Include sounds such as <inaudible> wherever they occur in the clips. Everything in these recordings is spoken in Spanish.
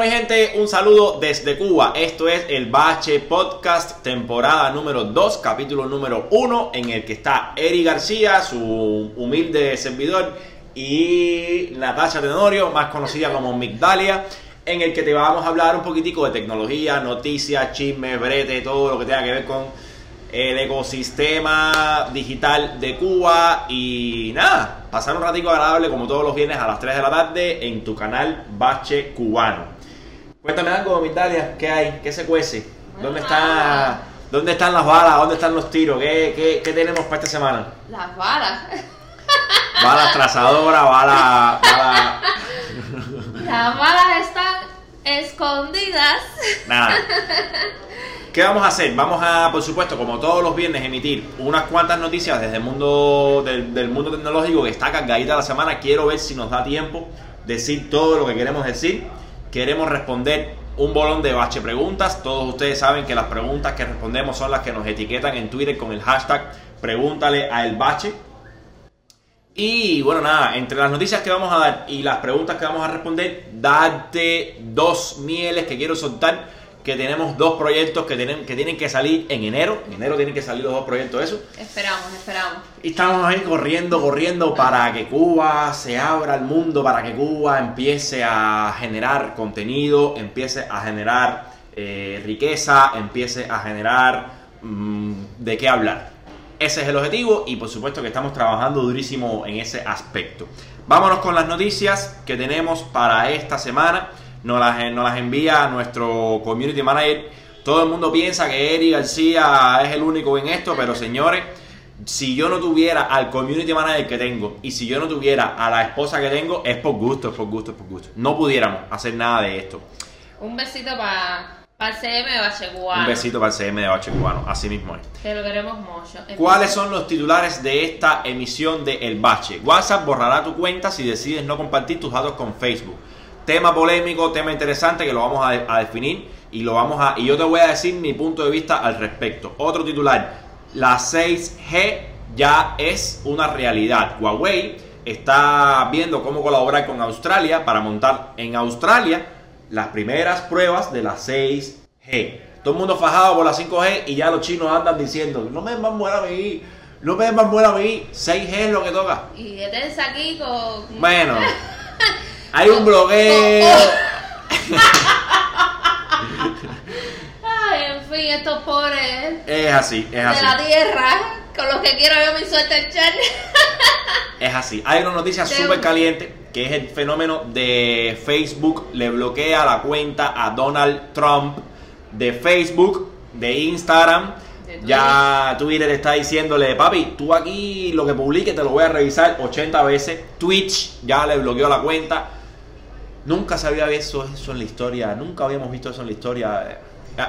Hola mi gente, un saludo desde Cuba. Esto es el Bache Podcast, temporada número 2, capítulo número 1, en el que está Eri García, su humilde servidor, y Natasha Tenorio, más conocida como Migdalia, en el que te vamos a hablar un poquitico de tecnología, noticias, chismes, brete, todo lo que tenga que ver con el ecosistema digital de Cuba y nada, pasar un ratico agradable como todos los viernes a las 3 de la tarde en tu canal Bache Cubano. Cuéntame algo, Migdalia, ¿qué hay? ¿Qué se cuece? ¿Dónde está, dónde están las balas? ¿Dónde están los tiros? ¿Qué, qué, qué tenemos para esta semana? Las balas. <laughs> Balas trazadoras, balas... balas... <laughs> Las balas están escondidas. Nada. <laughs> ¿Qué vamos a hacer? Vamos a, por supuesto, como todos los viernes, emitir unas cuantas noticias desde el mundo del, del mundo tecnológico que está cargadita la semana. Quiero ver si nos da tiempo decir todo lo que queremos decir. Queremos responder un bolón de bache preguntas. Todos ustedes saben que las preguntas que respondemos son las que nos etiquetan en Twitter con el hashtag pregúntale a bache. Y bueno, nada, entre las noticias que vamos a dar y las preguntas que vamos a responder, darte dos mieles que quiero soltar. Que tenemos dos proyectos que tienen, que tienen que salir en enero. En enero tienen que salir los dos proyectos, eso. Esperamos, esperamos. Y estamos ahí corriendo, corriendo para que Cuba se abra al mundo, para que Cuba empiece a generar contenido, empiece a generar eh, riqueza, empiece a generar mm, de qué hablar. Ese es el objetivo y por supuesto que estamos trabajando durísimo en ese aspecto. Vámonos con las noticias que tenemos para esta semana. Nos las, nos las envía nuestro community manager. Todo el mundo piensa que Eri García es el único en esto, pero señores, si yo no tuviera al community manager que tengo y si yo no tuviera a la esposa que tengo, es por gusto, es por gusto, es por gusto. No pudiéramos hacer nada de esto. Un besito para el CM de Bache Cubano. Un besito para el CM de Bache Cubano, así mismo es. Que lo queremos mucho. ¿Cuáles son los titulares de esta emisión de El Bache? WhatsApp borrará tu cuenta si decides no compartir tus datos con Facebook. Tema polémico, tema interesante que lo vamos a, de- a definir y lo vamos a y yo te voy a decir mi punto de vista al respecto. Otro titular, la 6G ya es una realidad. Huawei está viendo cómo colaborar con Australia para montar en Australia las primeras pruebas de la 6G. Todo el mundo fajado por la 5G y ya los chinos andan diciendo, no me buena a mí, no me más buena a mí, 6G es lo que toca. Y deténse aquí con. Bueno, <laughs> hay un blogueo. Ay, en fin, estos pobres Es así, es de así. la tierra. Con los que quiero yo mi suerte echar. Es así. Hay una noticia De súper caliente que es el fenómeno de Facebook le bloquea la cuenta a Donald Trump de Facebook, de Instagram. De. Ya Twitter está diciéndole, papi, tú aquí lo que publiques te lo voy a revisar 80 veces. Twitch ya le bloqueó la cuenta. Nunca se había visto eso en la historia, nunca habíamos visto eso en la historia.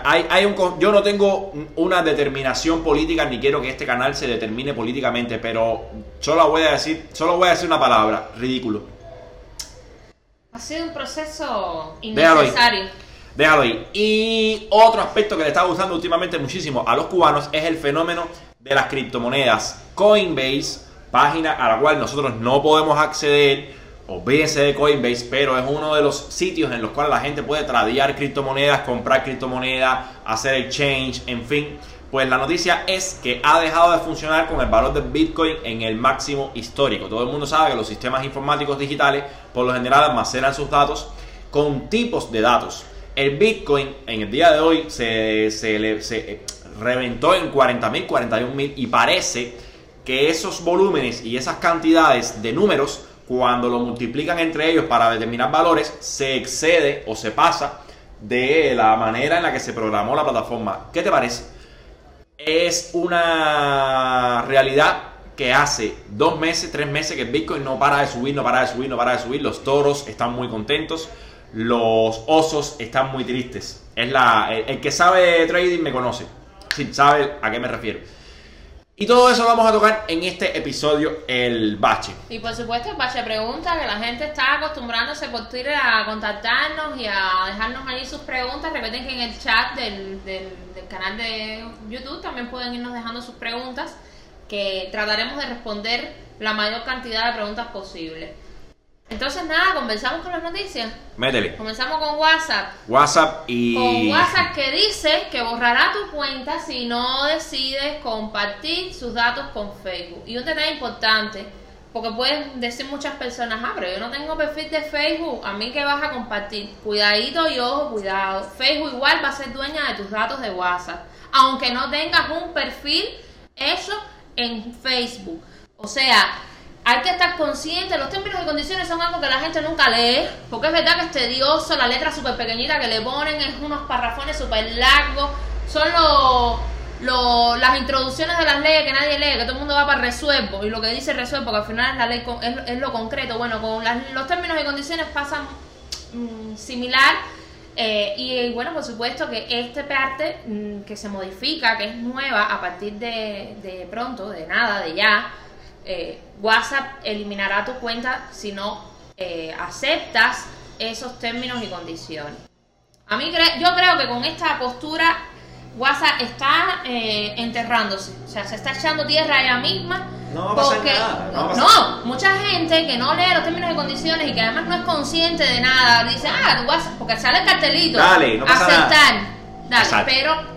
Hay, hay un, yo no tengo una determinación política ni quiero que este canal se determine políticamente, pero solo voy a decir, solo voy a decir una palabra, ridículo. Ha sido un proceso innecesario. Déjalo ahí. Y otro aspecto que le está gustando últimamente muchísimo a los cubanos es el fenómeno de las criptomonedas. Coinbase, página a la cual nosotros no podemos acceder, olvídense de Coinbase, pero es uno de los sitios en los cuales la gente puede tradear criptomonedas, comprar criptomonedas, hacer exchange, en fin. Pues la noticia es que ha dejado de funcionar con el valor del Bitcoin en el máximo histórico. Todo el mundo sabe que los sistemas informáticos digitales por lo general almacenan sus datos con tipos de datos. El Bitcoin en el día de hoy se, se se, eh, reventó en 40.000, 41.000 y parece que esos volúmenes y esas cantidades de números, cuando lo multiplican entre ellos para determinar valores, se excede o se pasa de la manera en la que se programó la plataforma. ¿Qué te parece? Es una realidad que hace dos meses, tres meses que Bitcoin no para de subir, no para de subir, no para de subir. Los toros están muy contentos, los osos están muy tristes. Es la, el, que sabe trading me conoce, sabe a qué me refiero. Y todo eso vamos a tocar en este episodio, el bache. Y por supuesto, Pache pregunta que la gente está acostumbrándose por Twitter a contactarnos y a dejarnos allí sus preguntas. Recuerden que en el chat del, del canal de YouTube también pueden irnos dejando sus preguntas, que trataremos de responder la mayor cantidad de preguntas posible. Entonces nada, comenzamos con las noticias. Métele. Comenzamos con WhatsApp. WhatsApp y... Con WhatsApp que dice que borrará tu cuenta si no decides compartir sus datos con Facebook. Y un detalle importante, porque pueden decir muchas personas, ah, pero yo no tengo perfil de Facebook, a mí que vas a compartir. Cuidadito y ojo, cuidado. Facebook igual va a ser dueña de tus datos de WhatsApp, aunque no tengas un perfil hecho en Facebook. O sea, hay que estar consciente, los términos y condiciones son algo que la gente nunca lee, porque es verdad que es tedioso, la letra súper pequeñita que le ponen es unos parrafones súper largos, son los, las introducciones de las leyes que nadie lee, que todo el mundo va para resuelvo, y lo que dice resuelvo, que al final es, la ley, es, lo concreto, bueno, con los términos y condiciones pasan mm, similar, eh, y bueno, por supuesto que esta parte mm, que se modifica, que es nueva a partir de pronto, de nada, de ya, eh, WhatsApp eliminará tu cuenta si no eh, aceptas esos términos y condiciones. A mí yo creo que con esta postura WhatsApp está eh, enterrándose, o sea, se está echando tierra ella misma. No va a porque, nada. No, no, mucha gente que no lee los términos y condiciones y que además no es consciente de nada, dice, ah, WhatsApp, porque sale el cartelito, dale, no pasa aceptar, dale, pero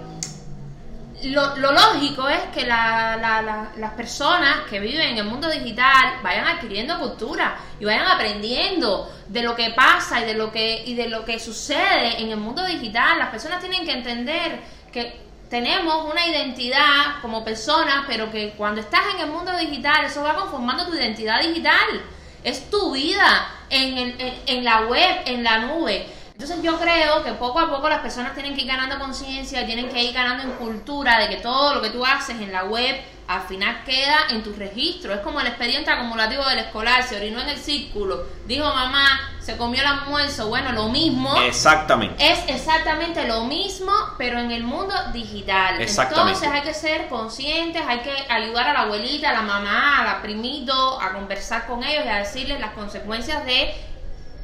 lo, lógico es que las personas que viven en el mundo digital vayan adquiriendo cultura y vayan aprendiendo de lo que pasa y de lo que y de lo que sucede en el mundo digital. Las personas tienen que entender que tenemos una identidad como personas, pero que cuando estás en el mundo digital, eso va conformando tu identidad digital. Es tu vida en, en la web, en la nube. Entonces yo creo que poco a poco las personas tienen que ir ganando conciencia, tienen que ir ganando en cultura de que todo lo que tú haces en la web al final queda en tu registro. Es como el expediente acumulativo del escolar, se orinó en el círculo, dijo mamá, se comió el almuerzo, bueno, lo mismo. Exactamente. Es exactamente lo mismo, pero en el mundo digital. Entonces hay que ser conscientes, hay que ayudar a la abuelita, a la mamá, a la primito, a conversar con ellos y a decirles las consecuencias de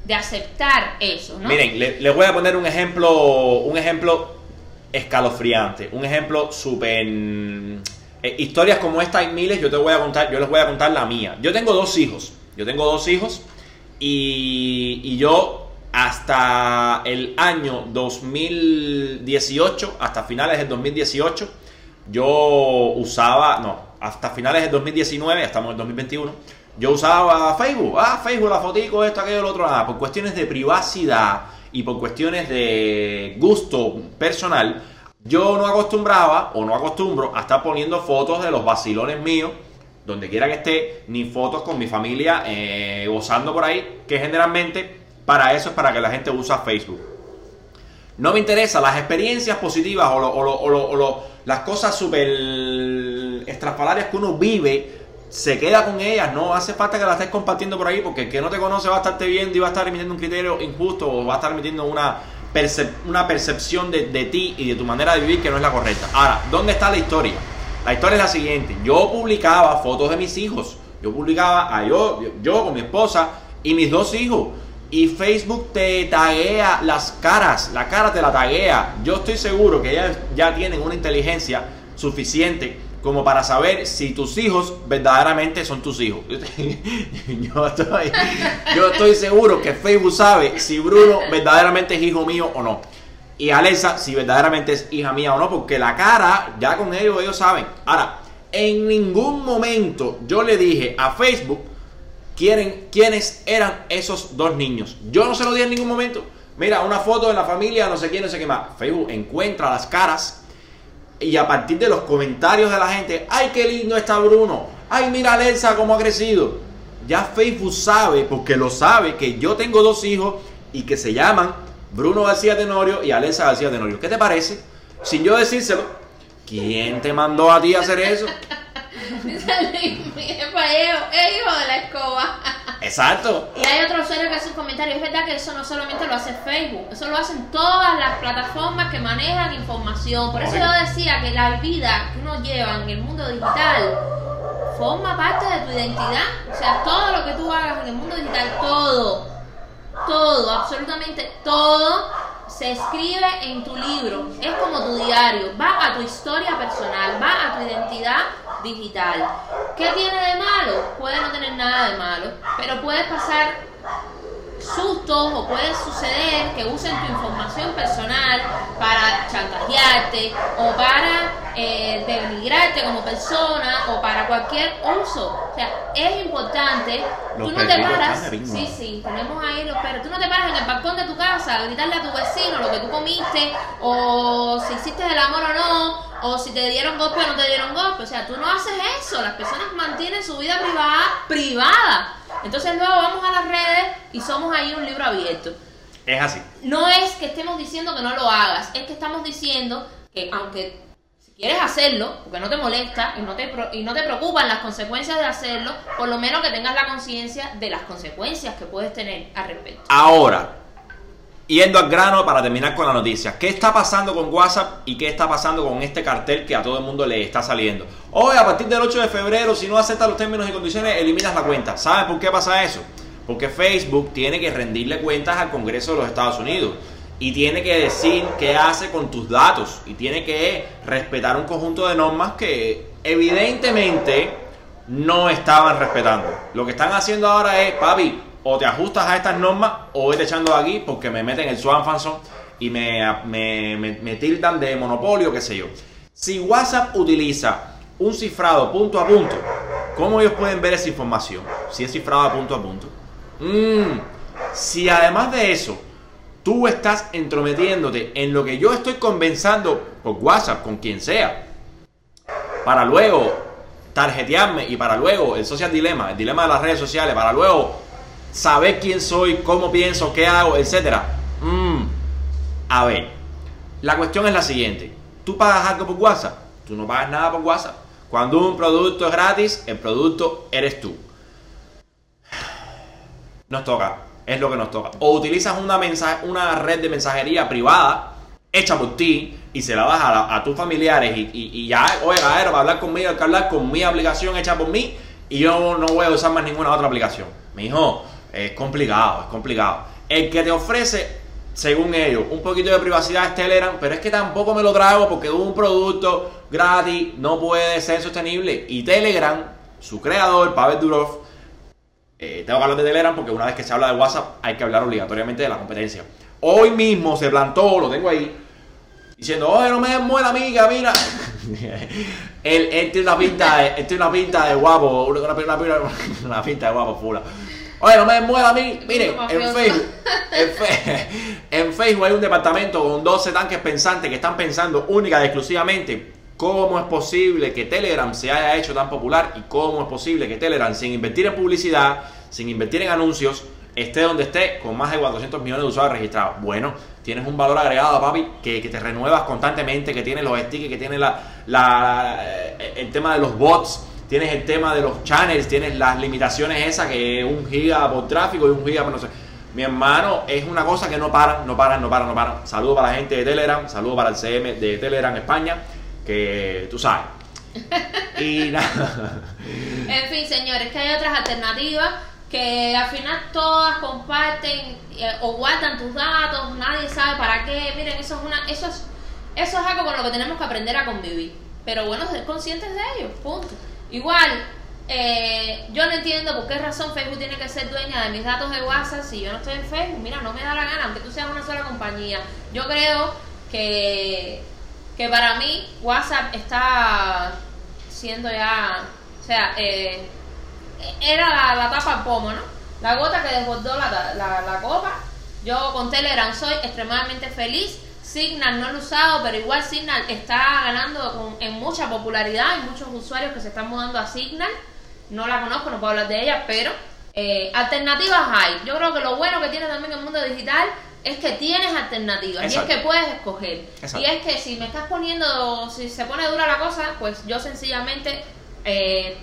de aceptar eso, ¿no? Miren, les voy a poner un ejemplo, un ejemplo escalofriante, un ejemplo súper... Eh, historias como esta hay miles, yo te voy a contar, yo les voy a contar la mía. Yo tengo dos hijos, yo tengo dos hijos y, y yo hasta el año 2018, hasta finales del 2018, yo usaba, no, hasta finales del 2019, estamos en el 2021, yo usaba Facebook, ah, Facebook, la fotico, esto, aquello, lo otro, ah, por cuestiones de privacidad y por cuestiones de gusto personal, yo no acostumbraba o no acostumbro a estar poniendo fotos de los vacilones míos, donde quiera que esté, ni fotos con mi familia eh, gozando por ahí, que generalmente para eso es para que la gente usa Facebook. No me interesa las experiencias positivas o, o las cosas súper estrafalarias que uno vive se queda con ellas, no hace falta que la estés compartiendo por ahí porque el que no te conoce va a estarte viendo y va a estar emitiendo un criterio injusto o va a estar emitiendo una, una percepción de, ti y de tu manera de vivir que no es la correcta. Ahora, ¿dónde está la historia? La historia es la siguiente, yo publicaba fotos de mis hijos, yo publicaba a yo, yo con mi esposa y mis dos hijos. Y Facebook te taguea las caras, la cara te la taguea. Yo estoy seguro que ya, ya tienen una inteligencia suficiente como para saber si tus hijos verdaderamente son tus hijos. <laughs> yo, estoy, seguro que Facebook sabe si Bruno verdaderamente es hijo mío o no. Y Alexa si verdaderamente es hija mía o no, porque la cara, ya con ellos ellos saben. Ahora, en ningún momento yo le dije a Facebook quiénes eran esos dos niños. Yo no se lo dije en ningún momento. Mira, una foto de la familia, no sé quién, no sé qué más. Facebook encuentra las caras y a partir de los comentarios de la gente, ay, qué lindo está Bruno, ay, mira Alexa cómo ha crecido. Ya Facebook sabe, porque lo sabe, que yo tengo dos hijos y que se llaman Bruno García Tenorio y Alexa García Tenorio. ¿Qué te parece? Sin yo decírselo, ¿quién te mandó a ti a hacer eso? <laughs> es hijo de la escoba. <laughs> Exacto. Y hay otro usuario que hace un comentario. Es verdad que eso no solamente lo hace Facebook, eso lo hacen todas las plataformas que manejan información. Por eso yo decía que la vida que uno lleva en el mundo digital forma parte de tu identidad. O sea, todo lo que tú hagas en el mundo digital, todo, todo, absolutamente todo se escribe en tu libro, es como tu diario, va a tu historia personal, va a tu identidad digital. ¿Qué tiene de malo? Puede no tener nada de malo, pero puedes pasar sustos o puede suceder que usen tu información personal para chantajearte o para eh, denigrarte como persona o para cualquier uso. O sea, es importante. Los tú no te paras. Sí, sí, tenemos ahí los perros. Tú no te paras en el balcón de tu casa a gritarle a tu vecino lo que tú comiste o si hiciste el amor o no o si te dieron golpe o no te dieron golpe. O sea, tú no haces eso. Las personas mantienen su vida privada privada. Entonces luego vamos a las redes y somos ahí un libro abierto. Es así. No es que estemos diciendo que no lo hagas, es que estamos diciendo que aunque si quieres hacerlo, porque no te molesta y no te, y no te preocupan las consecuencias de hacerlo, por lo menos que tengas la conciencia de las consecuencias que puedes tener al respecto. Ahora, yendo al grano para terminar con la noticia. ¿Qué está pasando con WhatsApp y qué está pasando con este cartel que a todo el mundo le está saliendo? Hoy, a partir del 8 de febrero, si no aceptas los términos y condiciones, eliminas la cuenta. ¿Sabes por qué pasa eso? Porque Facebook tiene que rendirle cuentas al Congreso de los Estados Unidos. Y tiene que decir qué hace con tus datos. Y tiene que respetar un conjunto de normas que evidentemente no estaban respetando. Lo que están haciendo ahora es, papi, o te ajustas a estas normas o vete echando de aquí porque me meten el Swan Fanson y me, me, me- me tildan de monopolio, qué sé yo. Si WhatsApp utiliza un cifrado punto a punto, ¿cómo ellos pueden ver esa información? Si es cifrado punto a punto. Mm, si además de eso, tú estás entrometiéndote en lo que yo estoy conversando por WhatsApp con quien sea, para luego tarjetearme y para luego el social dilema, el dilema de las redes sociales, para luego saber quién soy, cómo pienso, qué hago, etcétera. Mm, a ver, la cuestión es la siguiente: tú pagas algo por WhatsApp, tú no pagas nada por WhatsApp. Cuando un producto es gratis, el producto eres tú. Nos toca, es lo que nos toca. O utilizas una, una red de mensajería privada hecha por ti y se la das a, tus familiares y, ya, oye, Gaero, para hablar conmigo hay que hablar con mi aplicación hecha por mí y yo no voy a usar más ninguna otra aplicación. Mi hijo, es complicado, es complicado. El que te ofrece, según ellos, un poquito de privacidad es Telegram, pero es que tampoco me lo trago porque un producto gratis no puede ser sostenible. Y Telegram, su creador, Pavel Durov, eh, tengo que hablar de Telegram porque una vez que se habla de WhatsApp hay que hablar obligatoriamente de la competencia. Hoy mismo se plantó, lo tengo ahí, diciendo, oye, no me muela amiga, mira. <laughs> él, él tiene una pinta él tiene una pinta de guapo, una- una pinta de guapo pura. Oye, no me muela a mí. Mire, en. Facebook, <laughs> en, Fe- en Facebook hay un departamento con 12 tanques pensantes que están pensando única y exclusivamente cómo es posible que Telegram se haya hecho tan popular y cómo es posible que Telegram, sin invertir en publicidad, sin invertir en anuncios, esté donde esté con más de 400 millones de usuarios registrados. Bueno, tienes un valor agregado, papi, que, que te renuevas constantemente, que tiene los stickers, que tiene la, la- eh, el tema de los bots, tienes el tema de los channels, tienes las limitaciones esas que un giga por tráfico y un giga por no sé. Mi hermano, es una cosa que no paran, no paran, no paran, no paran. Saludo para la gente de Telegram, saludo para el CM de Telegram España, que tú sabes. Y <laughs> nada. En fin, señores, que hay otras alternativas que al final todas comparten eh, o guardan tus datos, nadie sabe para qué. Miren, eso es una eso es eso es algo con lo que tenemos que aprender a convivir. Pero bueno, ser conscientes de ello, punto. Igual, eh, yo no entiendo por qué razón Facebook tiene que ser dueña de mis datos de WhatsApp si yo no estoy en Facebook. Mira, no me da la gana, aunque tú seas una sola compañía. Yo creo que, que para mí WhatsApp está siendo ya, o sea, eh, era la, tapa al pomo, ¿no? La gota que desbordó la, la, la copa. Yo con Telegram soy extremadamente feliz. Signal no lo he usado, pero igual Signal está ganando con- en mucha popularidad. Hay muchos usuarios que se están mudando a Signal. No la conozco, no puedo hablar de ella, pero eh, alternativas hay. Yo creo que lo bueno que tiene también el mundo digital es que tienes alternativas Exacto. y es que puedes escoger. Exacto. Y es que si me estás poniendo, si se pone dura la cosa, pues yo sencillamente eh,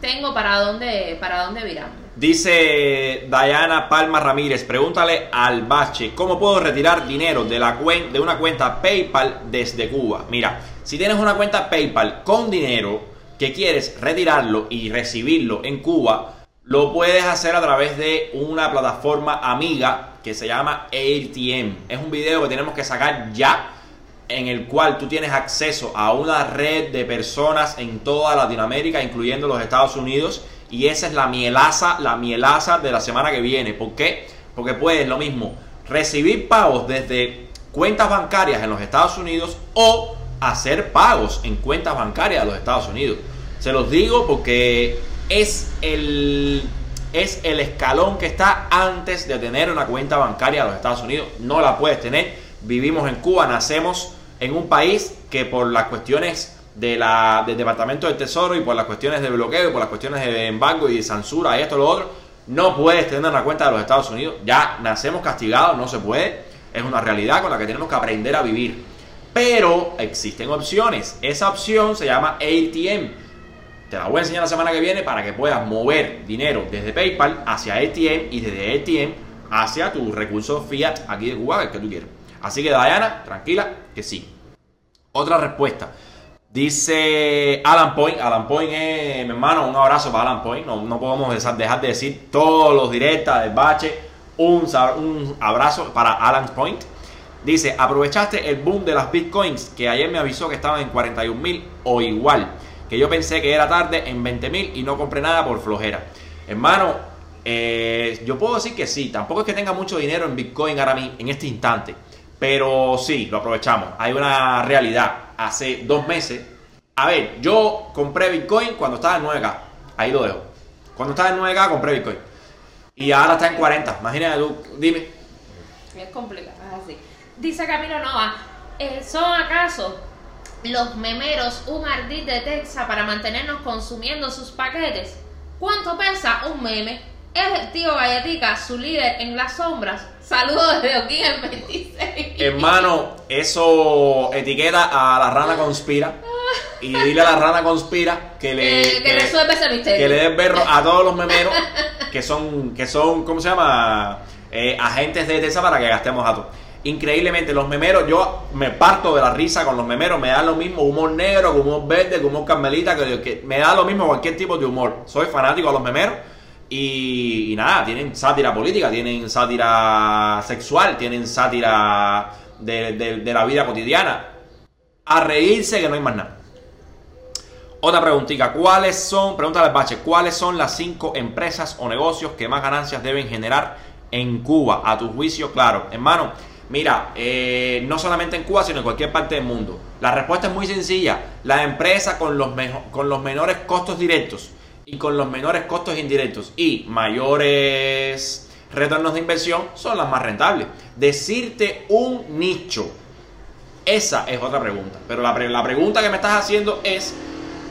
tengo para dónde, para dónde virarme. Dice Diana Palma Ramírez, pregúntale al Bache, ¿cómo puedo retirar dinero de, la de una cuenta PayPal desde Cuba? Mira, si tienes una cuenta PayPal con dinero que quieres retirarlo y recibirlo en Cuba, lo puedes hacer a través de una plataforma amiga que se llama AirTM. Es un video que tenemos que sacar ya en el cual tú tienes acceso a una red de personas en toda Latinoamérica, incluyendo los Estados Unidos, y esa es la mielaza, la mielaza de la semana que viene. ¿Por qué? porque puedes lo mismo recibir pagos desde cuentas bancarias en los Estados Unidos o hacer pagos en cuentas bancarias de los Estados Unidos. Se los digo porque es el, es el escalón que está antes de tener una cuenta bancaria de los Estados Unidos. No la puedes tener. Vivimos en Cuba, nacemos en un país que por las cuestiones de la, del Departamento del Tesoro y por las cuestiones de bloqueo y por las cuestiones de embargo y de censura y esto lo otro, no puedes tener una cuenta de los Estados Unidos. Ya nacemos castigados, no se puede. Es una realidad con la que tenemos que aprender a vivir. Pero existen opciones. Esa opción se llama ATM. Te la voy a enseñar la semana que viene para que puedas mover dinero desde PayPal hacia ATM y desde ATM hacia tus recursos fiat aquí de Cuba, el que tú quieras. Así que Diana, tranquila, que sí. Otra respuesta. Dice Alan Point, Alan Point es mi hermano, un abrazo para Alan Point, no, no podemos dejar de decir todos los directas del bache, un, abrazo para Alan Point. Dice, aprovechaste el boom de las bitcoins que ayer me avisó que estaban en 41 mil o igual, que yo pensé que era tarde en 20 mil y no compré nada por flojera. Hermano, eh, yo puedo decir que sí, tampoco es que tenga mucho dinero en bitcoin ahora mismo, en este instante, pero sí, lo aprovechamos. Hay una realidad hace dos meses. A ver, yo compré Bitcoin cuando estaba en 9K. Ahí lo dejo. Cuando estaba en 9K compré Bitcoin. Y ahora está en 40. Imagínate tú, dime. Es complicado, es así. Dice Camilo Nova, eh, ¿son acaso los memeros un ardid de Texas para mantenernos consumiendo sus paquetes? ¿Cuánto pesa un meme? Es el tío Gallatica, su líder en las sombras. Saludos desde aquí en 26. Hermano, eso etiqueta a la rana conspira. Y dile a la rana conspira que le. Eh, que, resuelve ese misterio. Que le dé berro a todos los memeros que son, que son ¿cómo se llama? Eh, agentes de TESA para que gastemos a todos. Increíblemente, los memeros, yo me parto de la risa con los memeros, me da lo mismo humor negro, humor verde, humor carmelita, que, que me da lo mismo cualquier tipo de humor. Soy fanático de los memeros y, nada, tienen sátira política, tienen sátira sexual, tienen sátira de, la vida cotidiana. A reírse que no hay más nada. Otra preguntita, ¿cuáles son, pregúntale al Bache, cuáles son las cinco empresas o negocios que más ganancias deben generar en Cuba? A tu juicio, claro. Hermano, mira, eh, no solamente en Cuba, sino en cualquier parte del mundo. La respuesta es muy sencilla. La empresa con los, con los menores costos directos y con los menores costos indirectos y mayores retornos de inversión son las más rentables. Decirte un nicho, esa es otra pregunta. Pero la, pregunta que me estás haciendo es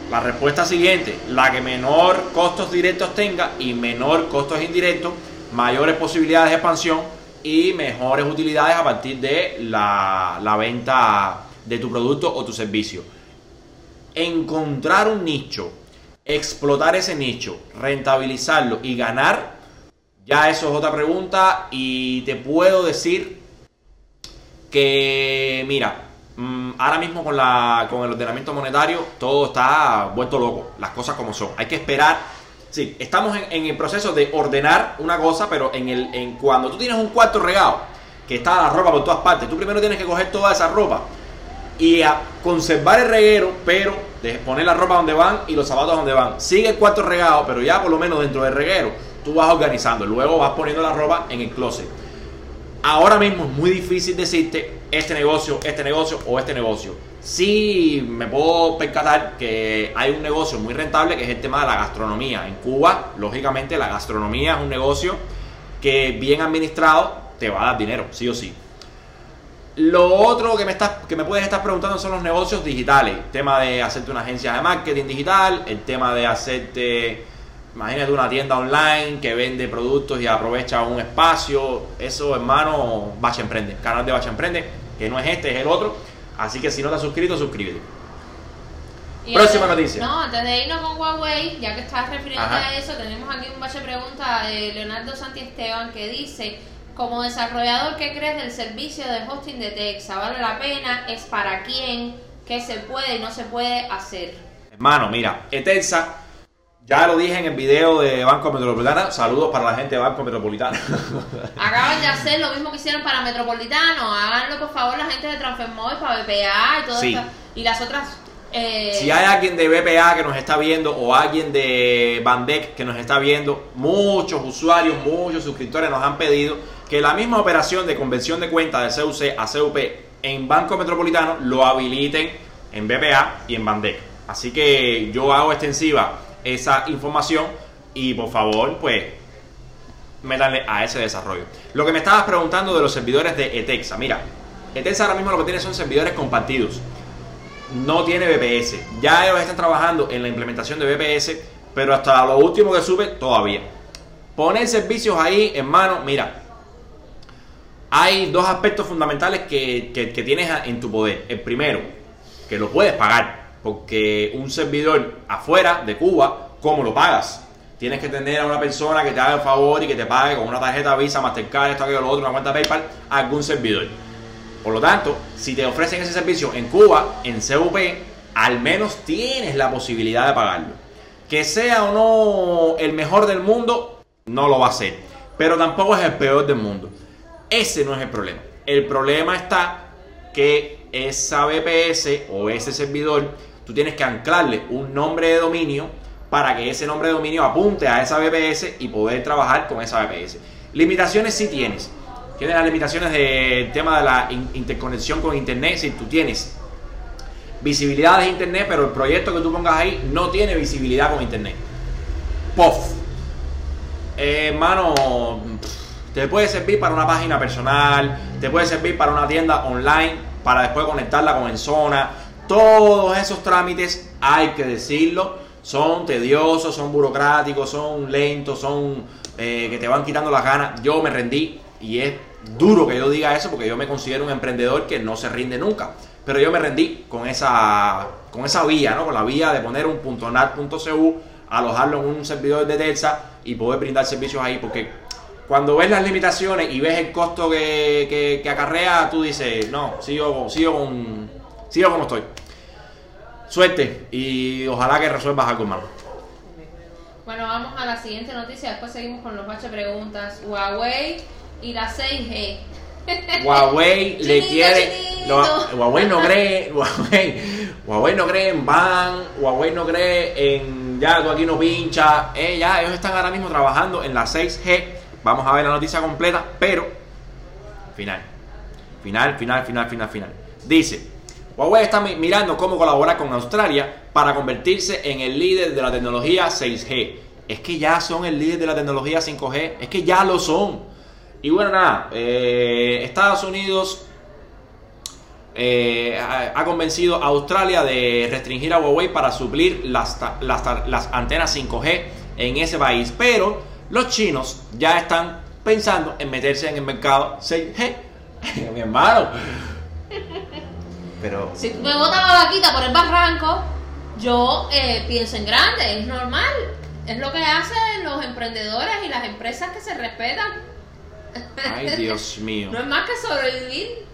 la respuesta siguiente, la que menor costos directos tenga y menor costos indirectos, mayores posibilidades de expansión y mejores utilidades a partir de la venta de tu producto o tu servicio. Encontrar un nicho explotar ese nicho, rentabilizarlo y ganar, ya eso es otra pregunta y te puedo decir que, mira, mm, ahora mismo con, la, con el ordenamiento monetario todo está vuelto loco, las cosas como son. Hay que esperar. Sí, estamos en, el proceso de ordenar una cosa, pero en el, en cuando tú tienes un cuarto regado, que está la ropa por todas partes, tú primero tienes que coger toda esa ropa y a conservar el reguero, pero poner la ropa donde van y los zapatos donde van. Sigue el cuarto regado, pero ya por lo menos dentro del reguero tú vas organizando. Luego vas poniendo la ropa en el closet. Ahora mismo es muy difícil decirte este negocio, este negocio o este negocio. Sí me puedo percatar que hay un negocio muy rentable que es el tema de la gastronomía. En Cuba, lógicamente, la gastronomía es un negocio que bien administrado te va a dar dinero, sí o sí. Lo otro que me, estás, que me puedes estar preguntando son los negocios digitales. El tema de hacerte una agencia de marketing digital, el tema de hacerte, imagínate una tienda online que vende productos y aprovecha un espacio. Eso, hermano, Bacha Emprende. Canal de Bacha Emprende, que no es este, es el otro. Así que si no te has suscrito, suscríbete. Próxima noticia. No, antes de irnos con Huawei, ya que estás refiriéndote a eso, tenemos aquí un bache pregunta de Leonardo Santi Esteban que dice como desarrollador, ¿qué crees del servicio de hosting de Texa? ¿Vale la pena? ¿Es para quién? ¿Qué se puede y no se puede hacer? Hermano, mira, Texa, ya lo dije en el video de Banco Metropolitano. Saludos para la gente de Banco Metropolitano. <laughs> Acaban de hacer lo mismo que hicieron para Metropolitano. Háganlo, por favor, la gente de Transfermóvil para BPA y todo sí. Y las otras Eh, Si hay alguien de BPA que nos está viendo o alguien de Bandec que nos está viendo, muchos usuarios, muchos suscriptores nos han pedido que la misma operación de conversión de cuenta de CUC a CUP en Banco Metropolitano lo habiliten en BPA y en Bandec. Así que yo hago extensiva esa información y por favor, pues métanle a ese desarrollo. Lo que me estabas preguntando de los servidores de Etexa, mira, Etexa ahora mismo lo que tiene son servidores compartidos no tiene BPS. Ya ellos están trabajando en la implementación de BPS, pero hasta lo último que sube todavía. Poner servicios ahí, hermano, mira. Hay dos aspectos fundamentales que, tienes en tu poder. El primero, que lo puedes pagar, porque un servidor afuera de Cuba, ¿cómo lo pagas? Tienes que tener a una persona que te haga el favor y que te pague con una tarjeta Visa, Mastercard, esto, aquello, lo otro, una cuenta PayPal, algún servidor. Por lo tanto, si te ofrecen ese servicio en Cuba, en CUP, al menos tienes la posibilidad de pagarlo. Que sea o no el mejor del mundo, no lo va a ser. Pero tampoco es el peor del mundo. Ese no es el problema. El problema está que esa BPS o ese servidor, tú tienes que anclarle un nombre de dominio para que ese nombre de dominio apunte a esa BPS y poder trabajar con esa BPS. Limitaciones sí tienes. Tienes las limitaciones del tema de la in- interconexión con Internet. Si tú tienes visibilidad de Internet, pero el proyecto que tú pongas ahí no tiene visibilidad con Internet. POF. Eh, hermano, pff, te puede servir para una página personal, te puede servir para una tienda online, para después conectarla con Enzona. Todos esos trámites, hay que decirlo, son tediosos, son burocráticos, son lentos, son eh, que te van quitando las ganas. Yo me rendí y es duro que yo diga eso porque yo me considero un emprendedor que no se rinde nunca. Pero yo me rendí con esa, con esa vía, ¿no? Con la vía de poner un .NAT.cu, alojarlo en un servidor de Telsa y poder brindar servicios ahí. Porque cuando ves las limitaciones y ves el costo que, que- que acarrea, tú dices, no, sigo, sigo, con, sigo como estoy. Suerte y ojalá que resuelvas algo, hermano. Bueno, vamos a la siguiente noticia. Después seguimos con los baches preguntas. Huawei y la 6G. <laughs> Huawei le quiere. lo- Huawei no cree. Huawei, Huawei no cree en ban. Huawei no cree en. Ya, tú aquí no pincha. Eh, ya, ellos están ahora mismo trabajando en la 6G. Vamos a ver la noticia completa, pero. Final. Final, final, final, final, final. Dice. Huawei está mi- mirando cómo colaborar con Australia para convertirse en el líder de la tecnología 6G. Es que ya son el líder de la tecnología 5G. Es que ya lo son. Y bueno, nada, eh, Estados Unidos eh, ha, convencido a Australia de restringir a Huawei para suplir las, las, las antenas 5G en ese país. Pero los chinos ya están pensando en meterse en el mercado 6G. <laughs> Mi hermano. Pero Si tú me botas la vaquita por el barranco, yo eh, pienso en grande, es normal. Es lo que hacen los emprendedores y las empresas que se respetan. Ay, Dios mío. <laughs> No es más que sobrevivir.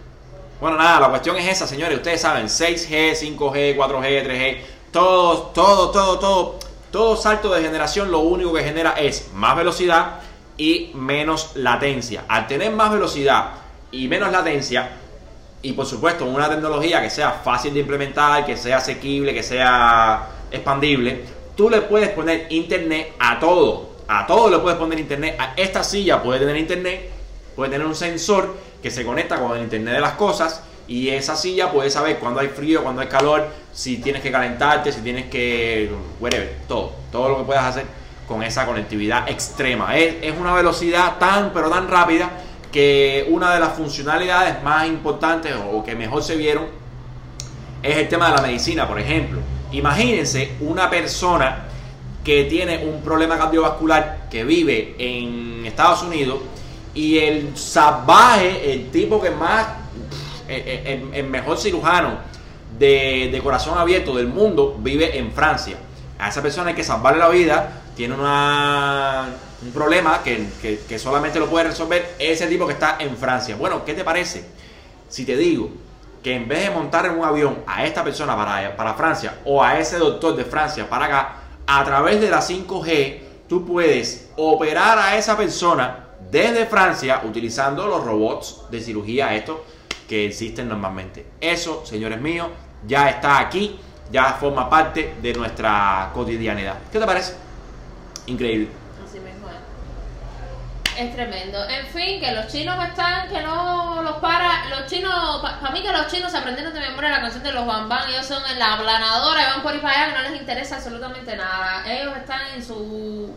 Bueno, nada, la cuestión es esa, señores. Ustedes saben, 6G, 5G, 4G, 3G, todo, todo, todo, todo, todo salto de generación lo único que genera es más velocidad y menos latencia. Al tener más velocidad y menos latencia, y por supuesto una tecnología que sea fácil de implementar, que sea asequible, que sea expandible, tú le puedes poner internet a todo. A todo le puedes poner internet. A esta silla puede tener internet, puede tener un sensor que se conecta con el internet de las cosas y esa silla puede saber cuándo hay frío, cuándo hay calor, si tienes que calentarte, si tienes que... whatever, todo. Todo lo que puedas hacer con esa conectividad extrema. Es, es una velocidad tan pero tan rápida que una de las funcionalidades más importantes o que mejor se vieron es el tema de la medicina, por ejemplo. Imagínense una persona que tiene un problema cardiovascular que vive en Estados Unidos y el salvaje, el tipo que más, el, el mejor cirujano de, corazón abierto del mundo vive en Francia. A esa persona hay que salvarle la vida, tiene un problema que, que- solamente lo puede resolver ese tipo que está en Francia. Bueno, ¿qué te parece? Si te digo que en vez de montar en un avión a esta persona para, para Francia o a ese doctor de Francia para acá, a través de la 5G, tú puedes operar a esa persona desde Francia utilizando los robots de cirugía estos que existen normalmente. Eso, señores míos, ya está aquí ya forma parte de nuestra cotidianidad. ¿Qué te parece? Increíble. Así mismo es. Tremendo. En fin, que los chinos están, que no los para. Los chinos, para mí que los chinos se aprendieron de memoria la canción de los bambán. Ellos son en la aplanadora y van por ahí para no les interesa absolutamente nada. Ellos están en su.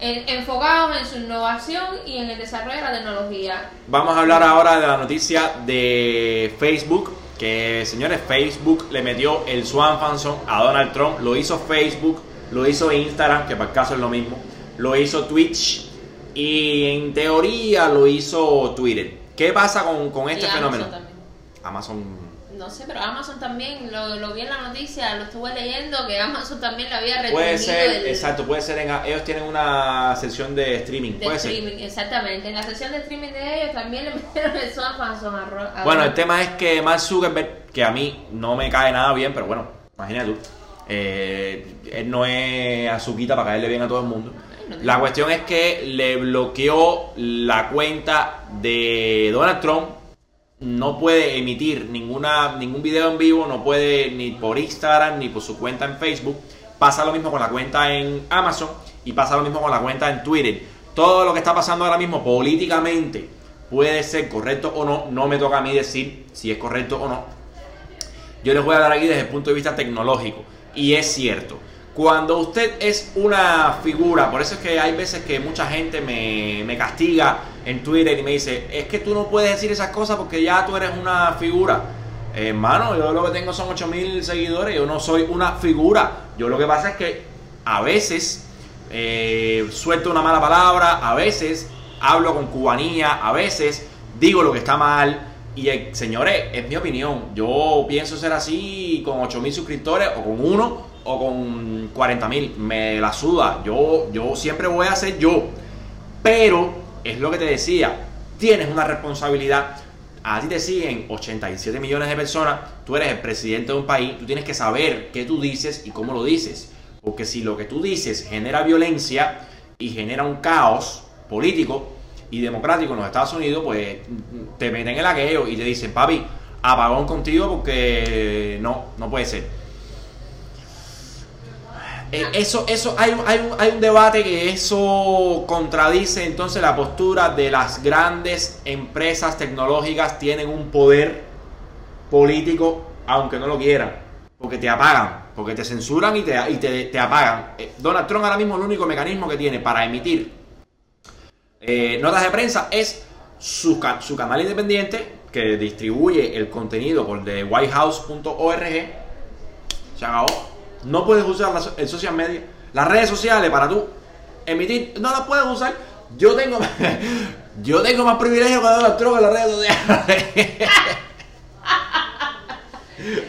En- enfocados en su innovación y en el desarrollo de la tecnología. Vamos a hablar ahora de la noticia de Facebook. Que señores, Facebook le metió el Swan Fanson a Donald Trump. Lo hizo Facebook, lo hizo Instagram, que para el caso es lo mismo. Lo hizo Twitch y en teoría lo hizo Twitter. ¿Qué pasa con, con este Y Amazon fenómeno? también. Amazon. No sé, pero Amazon también, lo, lo vi en la noticia, lo estuve leyendo, que Amazon también le había Puede restringido ser, exacto, puede ser en. Ellos tienen una sección de streaming. de puede ser. streaming, exactamente. En la sesión de streaming de ellos también le <laughs> metieron Fanson a, Ro- a Bueno, el tema es que Mark Zuckerberg, que a mí no me cae nada bien, pero bueno, imagínate tú. eh, él no es azuquita para caerle bien a todo el mundo. La cuestión es que le bloqueó la cuenta de Donald Trump. No puede emitir ninguna, ningún video en vivo, no puede ni por Instagram ni por su cuenta en Facebook. Pasa lo mismo con la cuenta en Amazon y pasa lo mismo con la cuenta en Twitter. Todo lo que está pasando ahora mismo políticamente puede ser correcto o no. No me toca a mí decir si es correcto o no. Yo les voy a hablar aquí desde el punto de vista tecnológico. Y es cierto. Cuando usted es una figura, por eso es que hay veces que mucha gente me, me castiga en Twitter y me dice, es que tú no puedes decir esas cosas porque ya tú eres una figura. Hermano, yo lo que tengo son 8000 seguidores, yo no soy una figura. Yo lo que pasa es que a veces eh, suelto una mala palabra, a veces hablo con cubanía, a veces digo lo que está mal. Y eh, señores, es mi opinión. Yo pienso ser así con 8000 suscriptores o con uno o con 40.000. Me la suda. Yo, yo siempre voy a ser yo. Pero es lo que te decía. Tienes una responsabilidad. A ti te siguen 87 millones de personas. Tú eres el presidente de un país. Tú tienes que saber qué tú dices y cómo lo dices. Porque si lo que tú dices genera violencia y genera un caos político y democrático en los Estados Unidos, pues te meten en aquello y te dicen, papi, apagón contigo porque no, no puede ser. Eh, eso, eso, hay, hay, hay un debate que eso contradice entonces la postura de las grandes empresas tecnológicas tienen un poder político aunque no lo quieran, porque te apagan, porque te censuran y te, y te, te apagan. Eh, Donald Trump ahora mismo el único mecanismo que tiene para emitir eh, notas de prensa es su, su canal independiente que distribuye el contenido por de whitehouse.org. Se acabó. No puedes usar las el social media, las redes sociales para tú emitir. No las puedes usar. Yo tengo, <laughs> yo tengo más privilegio que Donald Trump en las redes sociales. <laughs>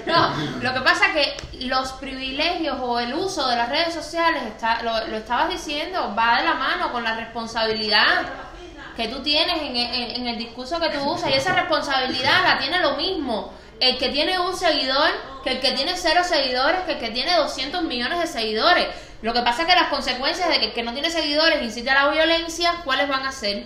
No, lo que pasa es que los privilegios o el uso de las redes sociales, está, lo, lo estabas diciendo, va de la mano con la responsabilidad que tú tienes en, en- en el discurso que tú usas. Y esa responsabilidad la tiene lo mismo el que tiene un seguidor que el que tiene cero seguidores, que el que tiene 200 millones de seguidores. Lo que pasa es que las consecuencias de que el que no tiene seguidores incite a la violencia, ¿cuáles van a ser?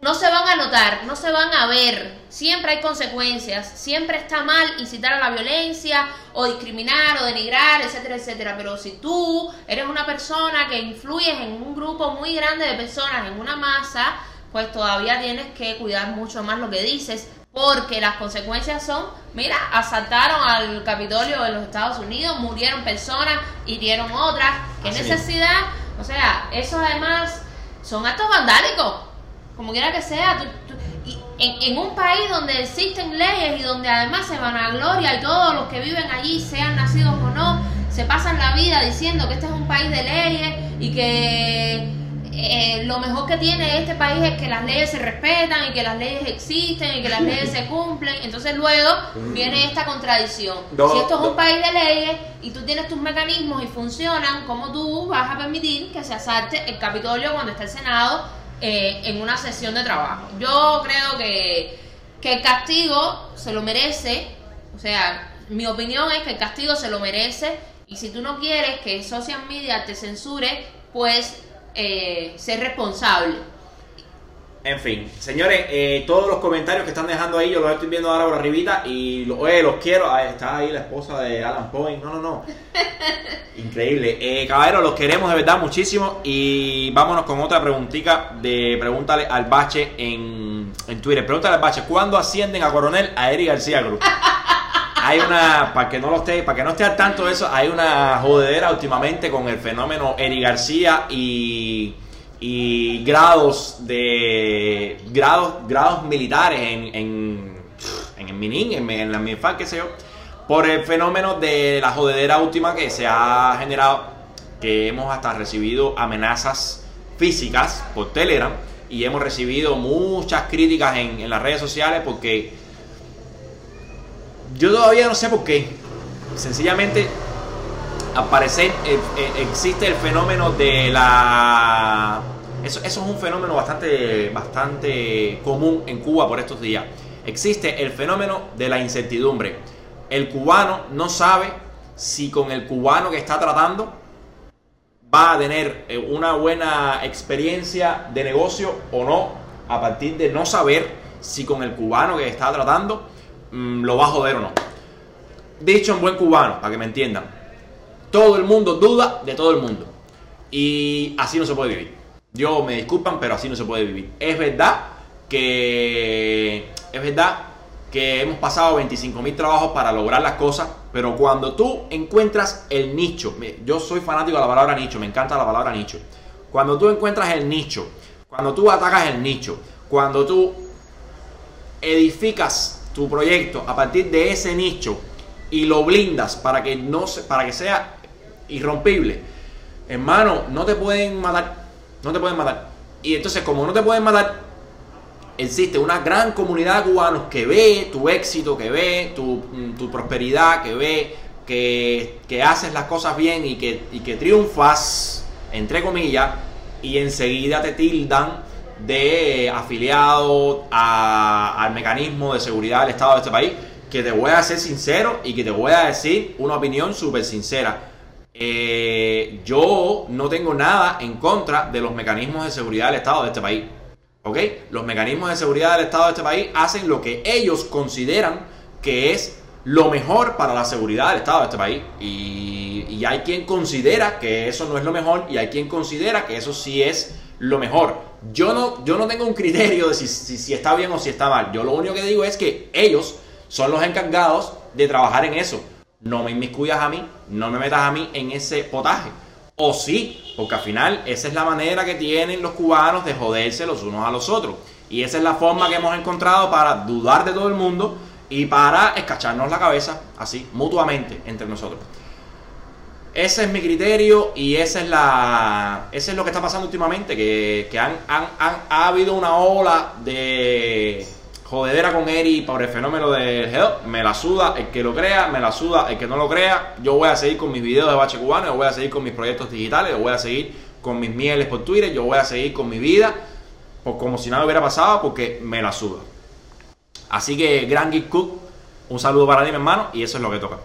No se van a notar, no se van a ver. Siempre hay consecuencias. Siempre está mal incitar a la violencia o discriminar o denigrar, etcétera, etcétera. Pero si tú eres una persona que influyes en un grupo muy grande de personas, en una masa, pues todavía tienes que cuidar mucho más lo que dices. Porque las consecuencias son, mira, asaltaron al Capitolio de los Estados Unidos, murieron personas, hirieron otras. ¿Qué Así necesidad? O sea, eso además son actos vandálicos como quiera que sea, tú- tú- y en, en un país donde existen leyes y donde además se van a gloria y todos los que viven allí, sean nacidos o no, se pasan la vida diciendo que este es un país de leyes y que eh, lo mejor que tiene este país es que las leyes se respetan y que las leyes existen y que las leyes se cumplen. Entonces luego viene esta contradicción. Si esto es un país de leyes y tú tienes tus mecanismos y funcionan, ¿cómo tú vas a permitir que se asalte el Capitolio cuando está el Senado eh, en una sesión de trabajo? Yo creo que, que el castigo se lo merece, o sea, mi opinión es que el castigo se lo merece y si tú no quieres que social media te censure, pues eh, ser responsable. En fin, señores, eh, todos los comentarios que están dejando ahí, yo los estoy viendo ahora por arribita y lo- oye, los quiero. Ahí está ahí la esposa de Alan Point. No, no, no. <laughs> Increíble. Eh, caballeros, los queremos de verdad muchísimo. Y vámonos con otra preguntita de pregúntale al bache en, en Twitter. Pregúntale al bache, ¿cuándo ascienden a coronel a Eric García Cruz? <laughs> Hay una, para que no lo esté, para que no esté al tanto de eso, hay una jodedera últimamente con el fenómeno Eric García y, y grados de grados, grados militares en, en, en el Minin, en, la MINFAC, qué sé yo, por el fenómeno de la jodedera última que se ha generado, que hemos hasta recibido amenazas físicas por Telegram y hemos recibido muchas críticas en, en las redes sociales porque yo todavía no sé por qué. Sencillamente, al parecer eh, eh, existe el fenómeno de la... Eso, eso es un fenómeno bastante, bastante común en Cuba por estos días. Existe el fenómeno de la incertidumbre. El cubano no sabe si con el cubano que está tratando va a tener eh, una buena experiencia de negocio o no, a partir de no saber si con el cubano que está tratando mm, lo va a joder o no. Dicho en buen cubano, para que me entiendan. Todo el mundo duda de todo el mundo. Y así no se puede vivir. Yo me disculpan, pero así no se puede vivir. Es verdad que. Es verdad que hemos pasado 25 mil trabajos para lograr las cosas, pero cuando tú encuentras el nicho, yo soy fanático de la palabra nicho, me encanta la palabra nicho. Cuando tú encuentras el nicho, cuando tú atacas el nicho, cuando tú edificas tu proyecto a partir de ese nicho y lo blindas para que no se- para que sea irrompible, hermano, no te pueden matar, no te pueden matar. Y entonces como no te pueden matar, existe una gran comunidad de cubanos que ve tu éxito, que ve tu, mm, prosperidad, que ve que, que haces las cosas bien y que, y que triunfas, entre comillas, y enseguida te tildan de afiliado a- al mecanismo de seguridad del Estado de este país, que te voy a ser sincero y que te voy a decir una opinión súper sincera. Eh, yo no tengo nada en contra de los mecanismos de seguridad del Estado de este país. ¿Ok? Los mecanismos de seguridad del Estado de este país hacen lo que ellos consideran que es lo mejor para la seguridad del Estado de este país. Y, hay quien considera que eso no es lo mejor y hay quien considera que eso sí es lo mejor. Yo no, yo no tengo un criterio de si está bien o si está mal. Yo lo único que digo es que ellos son los encargados de trabajar en eso. No me inmiscuyas a mí, no me metas a mí en ese potaje. O sí, porque al final esa es la manera que tienen los cubanos de joderse los unos a los otros. Y esa es la forma que hemos encontrado para dudar de todo el mundo y para escacharnos la cabeza así, mutuamente, entre nosotros. Ese es mi criterio y esa es la, ese es lo que está pasando últimamente, que, que han, han- han- ha habido una ola de jodedera con Eri por el fenómeno del G2. Me la suda el que lo crea, me la suda el que no lo crea. Yo voy a seguir con mis videos de bache cubano, yo voy a seguir con mis proyectos digitales, yo voy a seguir con mis mieles por Twitter, yo voy a seguir con mi vida, pues como si nada hubiera pasado, porque me la suda. Así que, Gran Geek Cook, un saludo para ti, mi hermano, y eso es lo que toca.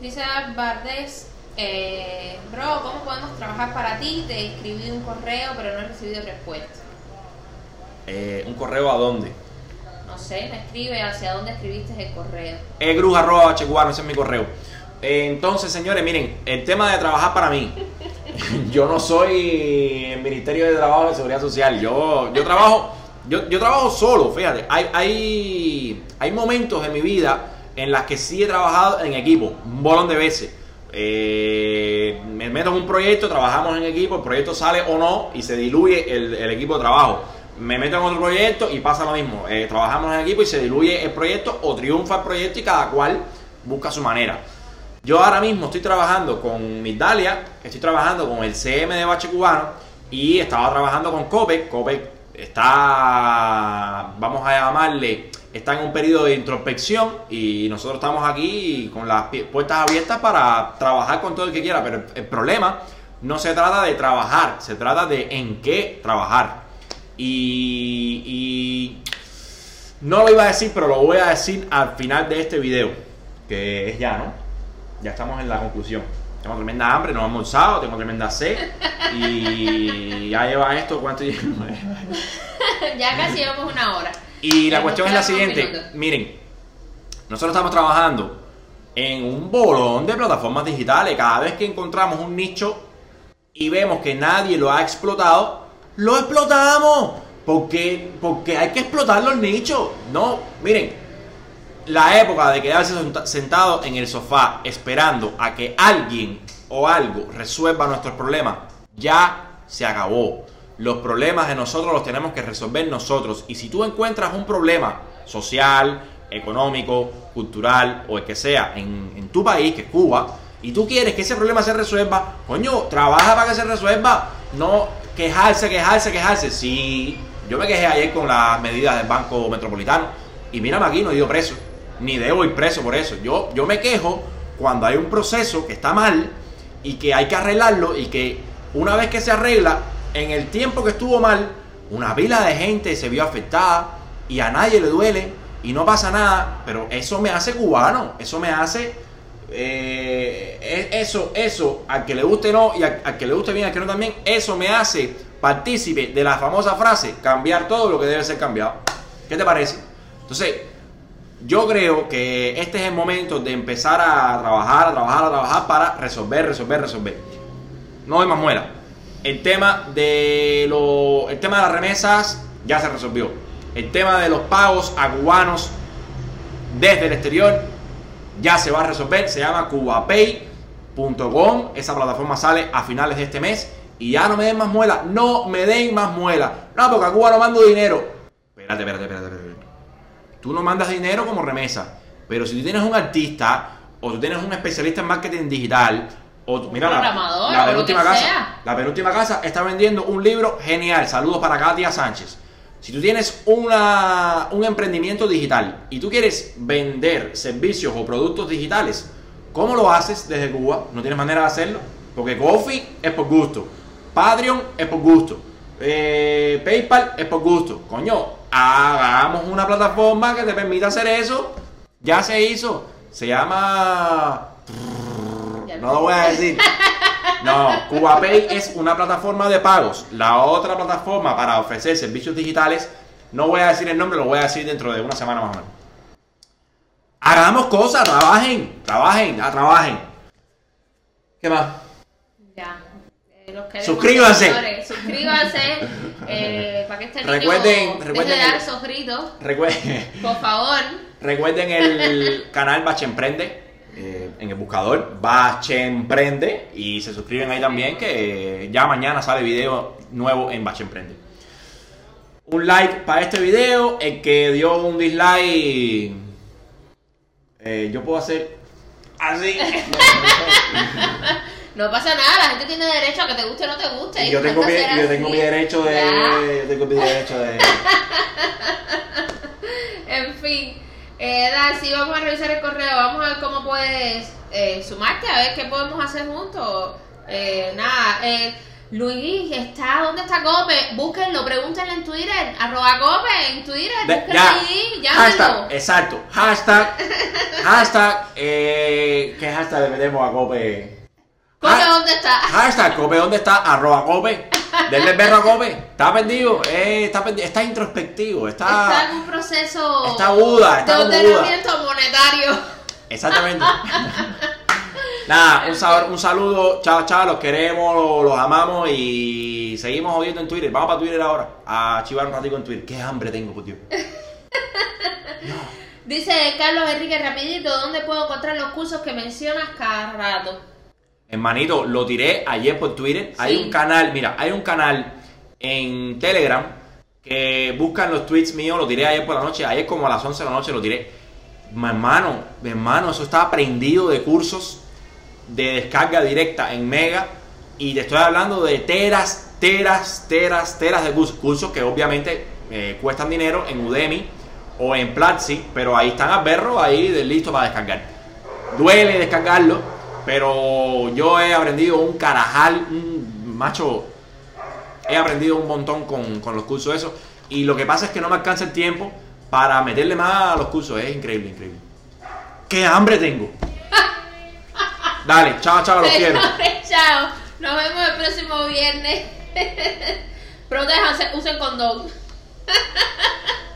Dice Bardés, eh, bro, ¿cómo podemos trabajar para ti? Te escribí un correo, pero no he recibido respuesta. Eh, ¿Un correo a dónde? No sé, me escribe hacia dónde escribiste el correo. egruz.hcubano, ese es mi correo. Eh, Entonces, señores, miren, el tema de trabajar para mí. <laughs> Yo no soy el Ministerio de Trabajo y Seguridad Social. Yo, yo trabajo, yo, yo trabajo solo, fíjate. Hay, hay, hay momentos en mi vida en las que sí he trabajado en equipo, un bolón de veces. Eh, me meto en un proyecto, trabajamos en equipo, el proyecto sale o no y se diluye el equipo de trabajo. Me meto en otro proyecto y pasa lo mismo. Eh, trabajamos en equipo y se diluye el proyecto o triunfa el proyecto y cada cual busca su manera. Yo ahora mismo estoy trabajando con Migdalia, estoy trabajando con el CM de Bache Cubano y estaba trabajando con Copec. Copec está, vamos a llamarle, está en un periodo de introspección y nosotros estamos aquí con las puertas abiertas para trabajar con todo el que quiera, pero el problema no se trata de trabajar, se trata de en qué trabajar. Y, y no lo iba a decir, pero lo voy a decir al final de este video, que es ya, ¿no? Ya estamos en la conclusión. Tengo tremenda hambre, no he almorzado, tengo tremenda sed y ya lleva esto, ¿cuánto lleva? <laughs> ya casi llevamos una hora. Y la cuestión es la siguiente, miren, nosotros estamos trabajando en un bolón de plataformas digitales. Cada vez que encontramos un nicho y vemos que nadie lo ha explotado, lo explotamos. Porque, porque hay que explotar los nichos. No, miren, la época de quedarse senta- sentado en el sofá esperando a que alguien o algo resuelva nuestros problemas ya se acabó. Los problemas de nosotros los tenemos que resolver nosotros. Y si tú encuentras un problema social, económico, cultural o el que sea en, en tu país, que es Cuba, y tú quieres que ese problema se resuelva, coño, trabaja para que se resuelva. No quejarse, quejarse, quejarse. Sí, yo me quejé ayer con las medidas del Banco Metropolitano y mírame aquí, no he ido preso. Ni debo ir preso por eso. Yo, yo me quejo cuando hay un proceso que está mal y que hay que arreglarlo y que una vez que se arregla, en el tiempo que estuvo mal, una pila de gente se vio afectada y a nadie le duele y no pasa nada, pero eso me hace cubano, eso me hace eh, es- eso, eso, al que le guste no y al, que le guste bien, al que no también, eso me hace partícipe de la famosa frase, cambiar todo lo que debe ser cambiado. ¿Qué te parece? Entonces, yo creo que este es el momento de empezar a trabajar, a trabajar, a trabajar para resolver, resolver, resolver. No hay más muela. El tema de lo, el tema de las remesas ya se resolvió. El tema de los pagos a cubanos desde el exterior ya se va a resolver. Se llama cubapay.com. Esa plataforma sale a finales de este mes. Y ya no me den más muela. No me den más muela. No, porque a Cuba no mando dinero. Espérate, espérate, espérate, espérate. Tú no mandas dinero como remesa. Pero si tú tienes un artista o tú tienes un especialista en marketing digital o tú- mira la, la penúltima casa, sea. la penúltima casa está vendiendo un libro genial. Saludos para Katia Sánchez. Si tú tienes una, un emprendimiento digital y tú quieres vender servicios o productos digitales, ¿cómo lo haces desde Cuba? No tienes manera de hacerlo. Porque Coffee es por gusto. Patreon es por gusto. eh, PayPal es por gusto. Coño, hagamos una plataforma que te permita hacer eso. Ya se hizo. Se llama... No lo voy a decir. No, CubaPay es una plataforma de pagos. La otra plataforma para ofrecer servicios digitales, no voy a decir el nombre, lo voy a decir dentro de una semana más o menos. Hagamos cosas, trabajen, trabajen, ah, trabajen. ¿Qué más? Ya. Eh, los Suscríbanse. Suscríbanse. eh, para que este niño Recuerden- deje recuerden de dar el- esos gritos. Recuerden, Por favor. <laughs> recuerden el canal Bache Emprende eh, en el buscador Bache Emprende y se suscriben ahí también que eh, ya mañana sale video nuevo en Bache Emprende. Un like para este video, el que dio un dislike, eh, yo puedo hacer así. <laughs> No pasa nada, la gente tiene derecho a que te guste o no te guste. Y yo tengo, mi, yo tengo mi derecho de, Ya. tengo mi derecho de <laughs> En fin, eh, Darcy, vamos a revisar el correo, vamos a ver cómo puedes eh, sumarte, a ver qué podemos hacer juntos. Eh, nada, eh, Luis, está, ¿dónde está Cope? Búsquenlo, pregúntenle en Twitter, arroba Cope en Twitter, búsquenlo ya. ahí, llámenlo. Exacto. Hashtag. Hashtag. Eh, ¿Qué hashtag le metemos a Cope? Cope, Ha- ¿dónde está? Hashtag Cope, ¿dónde está? Arroba Cope. Denle berro a Cope. Está perdido. eh, está, está introspectivo. Está. Está en un proceso está aguda, está de ordenamiento monetario. Exactamente. <laughs> Nada, un, sal- un saludo. Chao, chao. Los queremos, los, los amamos y seguimos jodiendo en Twitter. Vamos para Twitter ahora. A chivar un ratico en Twitter. Qué hambre tengo, por Dios. Dice Carlos Enrique rapidito, ¿dónde puedo encontrar los cursos que mencionas cada rato? Hermanito, lo tiré ayer por Twitter. Hay un canal, mira, hay un canal en Telegram que buscan los tweets míos. Lo tiré ayer por la noche. Ayer como a las 11 de la noche lo tiré. Mi hermano, mi hermano, eso estaba prendido de cursos de descarga directa en Mega. Y te estoy hablando de teras, teras, teras, teras de cursos. Cursos que obviamente eh, cuestan dinero en Udemy o en Platzi. Pero ahí están a berro, ahí de- listo para descargar. Duele descargarlo, pero yo he aprendido un carajal, un macho. He aprendido un montón con, con los cursos esos. Y lo que pasa es que no me alcanza el tiempo para meterle más a los cursos. Es increíble, increíble. ¡Qué hambre tengo! <laughs> Dale, chao, chao, los quiero. Chao. Nos vemos el próximo viernes. <laughs> Protéjanse, usen condón. <laughs>